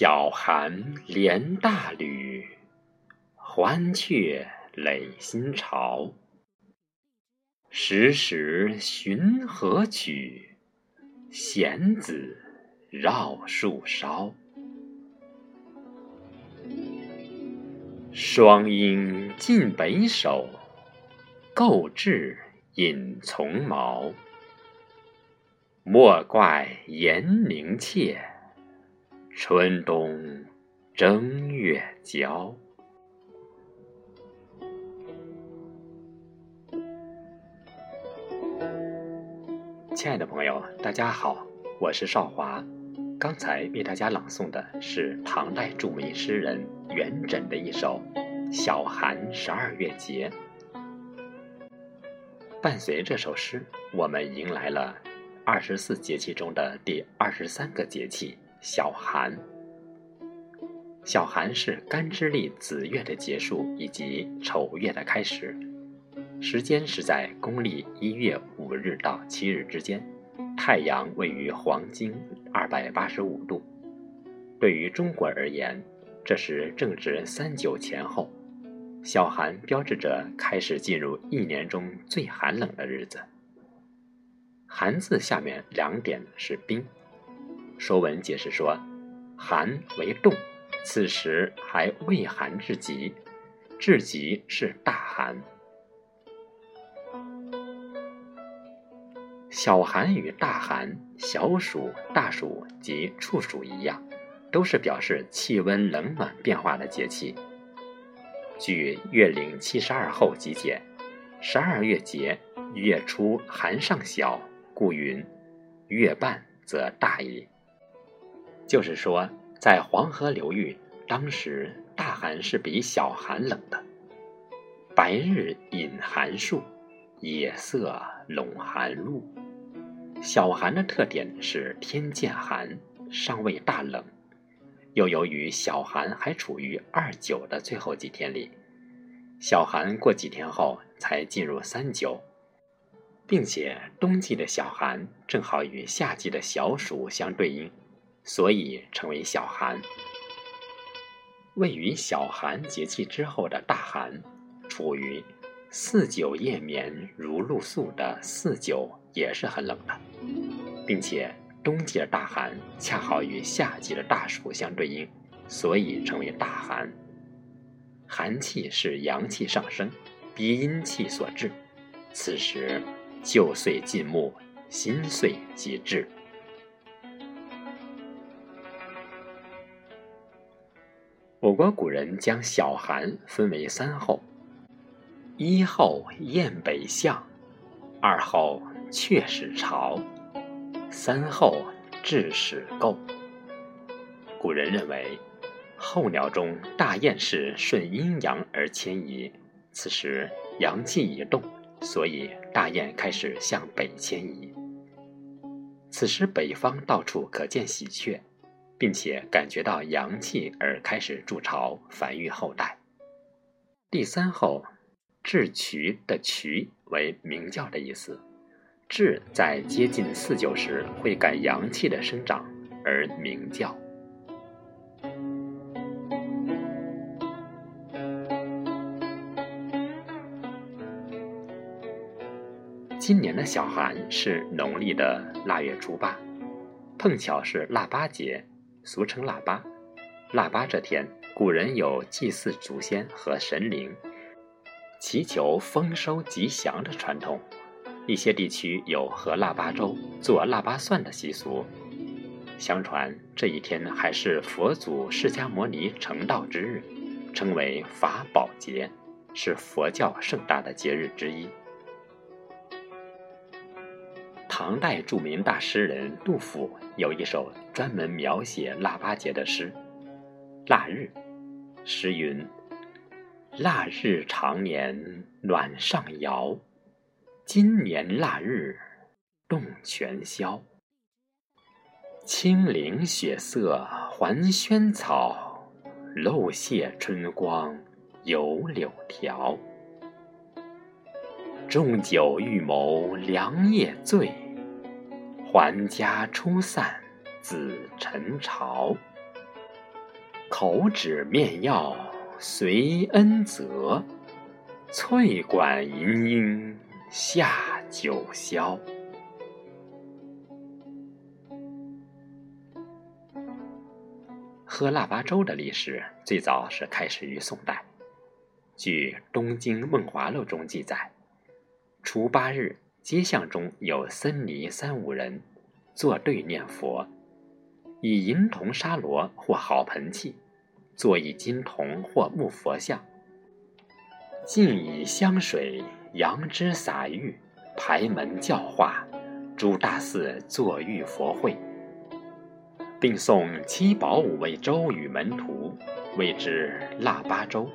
小寒连大吕，欢雀累新巢。时时寻河曲，弦子绕树梢。双鹰尽北首，构置引丛毛。莫怪严凝切。春冬正月交，亲爱的朋友，大家好，我是少华。刚才为大家朗诵的是唐代著名诗人元稹的一首《小寒十二月节》。伴随这首诗，我们迎来了二十四节气中的第二十三个节气。小寒，小寒是干支历子月的结束以及丑月的开始，时间是在公历一月五日到七日之间，太阳位于黄经二百八十五度。对于中国而言，这是正值三九前后，小寒标志着开始进入一年中最寒冷的日子。寒字下面两点是冰。《说文》解释说：“寒为冻，此时还未寒至极，至极是大寒。小寒与大寒、小暑、大暑及处暑一样，都是表示气温冷暖变化的节气。据《月令七十二候集解》，十二月节，月初寒上小，故云：月半则大矣。”就是说，在黄河流域，当时大寒是比小寒冷的。白日隐寒树，野色笼寒露。小寒的特点是天渐寒，尚未大冷。又由于小寒还处于二九的最后几天里，小寒过几天后才进入三九，并且冬季的小寒正好与夏季的小暑相对应。所以称为小寒。位于小寒节气之后的大寒，处于四九夜眠如露宿的四九，也是很冷的，并且冬季的大寒恰好与夏季的大暑相对应，所以称为大寒。寒气是阳气上升，逼阴气所致，此时旧岁尽暮，新岁即至。我国古人将小寒分为三候：一候雁北向，二候雀始巢，三候雉始构。古人认为，候鸟中大雁是顺阴阳而迁移，此时阳气已动，所以大雁开始向北迁移。此时北方到处可见喜鹊。并且感觉到阳气而开始筑巢繁育后代。第三候，雉渠的渠为鸣叫的意思，雉在接近四九时会感阳气的生长而鸣叫。今年的小寒是农历的腊月初八，碰巧是腊八节。俗称腊八，腊八这天，古人有祭祀祖先和神灵，祈求丰收吉祥的传统。一些地区有喝腊八粥、做腊八蒜的习俗。相传这一天还是佛祖释迦牟尼成道之日，称为法宝节，是佛教盛大的节日之一。唐代著名大诗人杜甫有一首专门描写腊八节的诗《腊日》。诗云：“腊日长年暖上窑，今年腊日冻全消。青林雪色还萱草，漏泄春光有柳条。重酒欲谋良夜醉。”还家初散紫尘朝，口指面药随恩泽，翠管银缨下九霄。喝腊八粥的历史最早是开始于宋代。据《东京梦华录》中记载，初八日，街巷中有僧尼三五人，坐对念佛，以银铜沙罗或好盆器，做一金铜或木佛像，尽以香水、杨枝洒浴，排门教化，诸大寺作浴佛会，并送七宝五味粥与门徒，谓之腊八粥。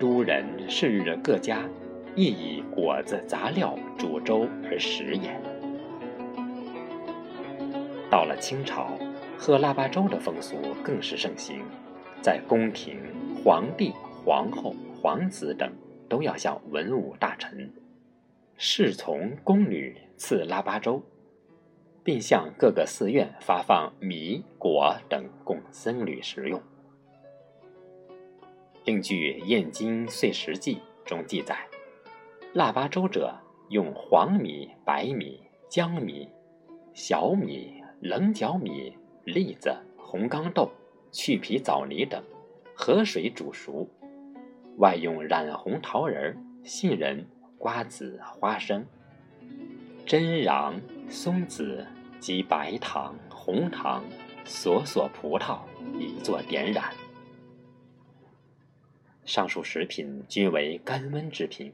都人是日各家亦以果子杂料煮粥而食也。到了清朝，喝腊八粥的风俗更是盛行，在宫廷，皇帝、皇后、皇子等都要向文武大臣、侍从、宫女赐腊八粥，并向各个寺院发放米、果等供僧侣食用。另据《燕京岁时记》中记载，腊八粥者，用黄米、白米、江米、小米、棱角米、栗子、红豇豆、去皮枣泥等，和水煮熟，外用染红桃仁、杏仁、瓜子、花生、真瓤、松子及白糖、红糖、索索葡萄，以作点染。上述食品均为甘温之品，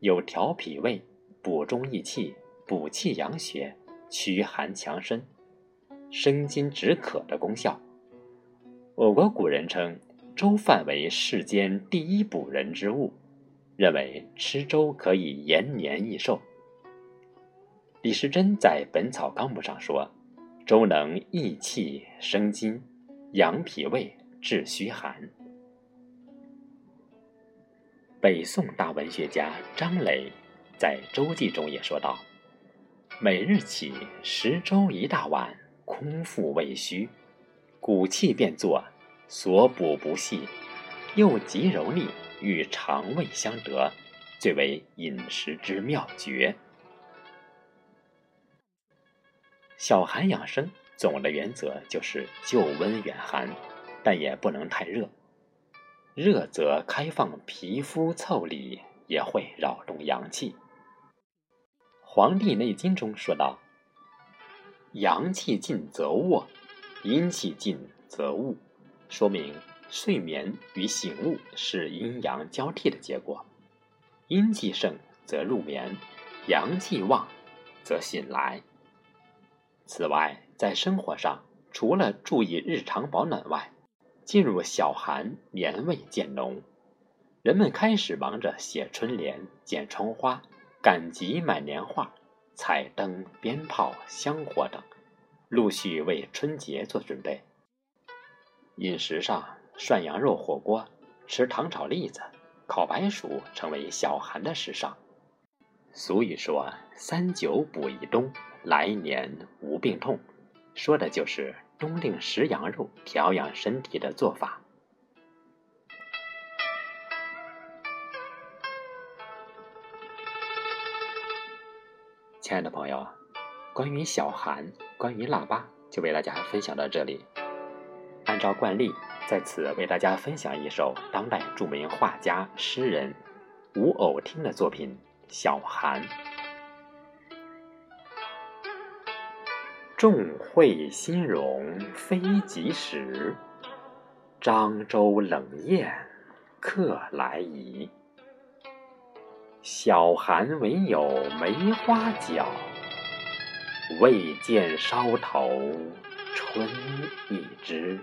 有调脾胃、补中益气、补气养血、驱寒强身、生津止渴的功效。我国古人称粥饭为世间第一补人之物，认为吃粥可以延年益寿。李时珍在《本草纲目》上说，粥能益气生津、养脾胃、治虚寒。北宋大文学家张磊在《周记》中也说道：“每日起食粥一大碗，空腹未虚，骨气便作，所补不细，又极柔腻，与肠胃相得，最为饮食之妙诀。”小寒养生总的原则就是救温远寒，但也不能太热。热则开放皮肤腠理，也会扰动阳气。《黄帝内经》中说道：“阳气尽则卧，阴气尽则悟。”说明睡眠与醒悟是阴阳交替的结果。阴气盛则入眠，阳气旺则醒来。此外，在生活上，除了注意日常保暖外，进入小寒，年味渐浓，人们开始忙着写春联、剪窗花、赶集买年画、彩灯、鞭炮、香火等，陆续为春节做准备。饮食上，涮羊肉火锅、吃糖炒栗子、烤白薯成为小寒的时尚。俗语说：“三九补一冬，来年无病痛”，说的就是。冬令食羊肉调养身体的做法。亲爱的朋友，关于小寒，关于腊八，就为大家分享到这里。按照惯例，在此为大家分享一首当代著名画家、诗人吴偶听的作品《小寒》。众会新荣非及时，漳州冷宴客来仪。小寒唯有梅花脚，未见梢头春一枝。